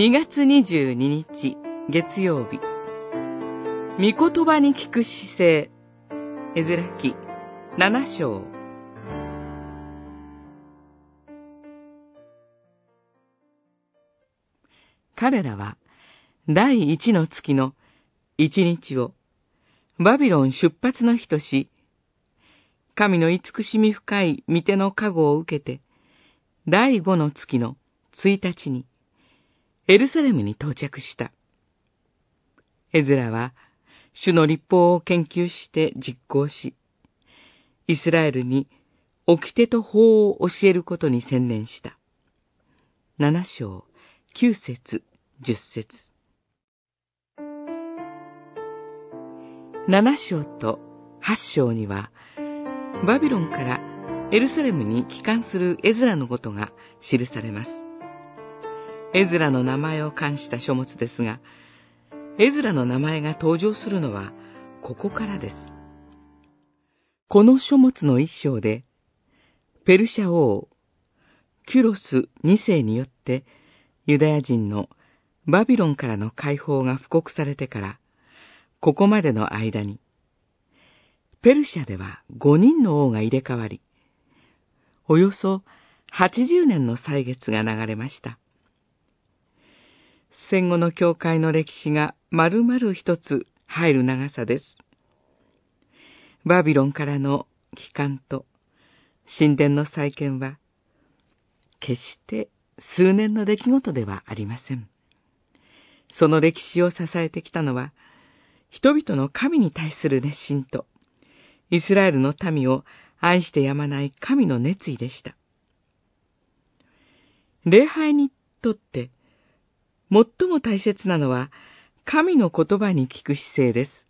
2月22日月曜日。御言葉に聞く姿勢エズラ記7章。彼らは第一の月の一日をバビロン出発の日とし、神の慈しみ深い御手の加護を受けて、第五の月の一日に、エルサレムに到着した。エズラは、主の立法を研究して実行し、イスラエルに掟と法を教えることに専念した。七章、九節、十節。七章と八章には、バビロンからエルサレムに帰還するエズラのことが記されます。エズラの名前を冠した書物ですが、エズラの名前が登場するのはここからです。この書物の一章で、ペルシャ王、キュロス二世によってユダヤ人のバビロンからの解放が布告されてから、ここまでの間に、ペルシャでは五人の王が入れ替わり、およそ80年の歳月が流れました。戦後の教会の歴史が丸々一つ入る長さです。バビロンからの帰還と神殿の再建は、決して数年の出来事ではありません。その歴史を支えてきたのは、人々の神に対する熱心と、イスラエルの民を愛してやまない神の熱意でした。礼拝にとって、最も大切なのは、神の言葉に聞く姿勢です。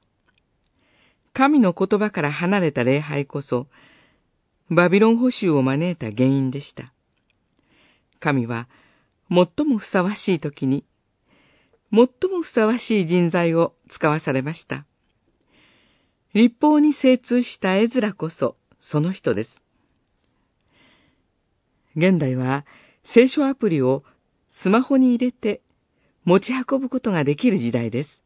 神の言葉から離れた礼拝こそ、バビロン捕囚を招いた原因でした。神は、最もふさわしい時に、最もふさわしい人材を使わされました。立法に精通した絵面こそその人です。現代は聖書アプリをスマホに入れて持ち運ぶことができる時代です。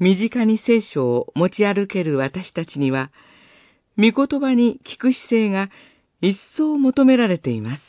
身近に聖書を持ち歩ける私たちには、御言葉に聞く姿勢が一層求められています。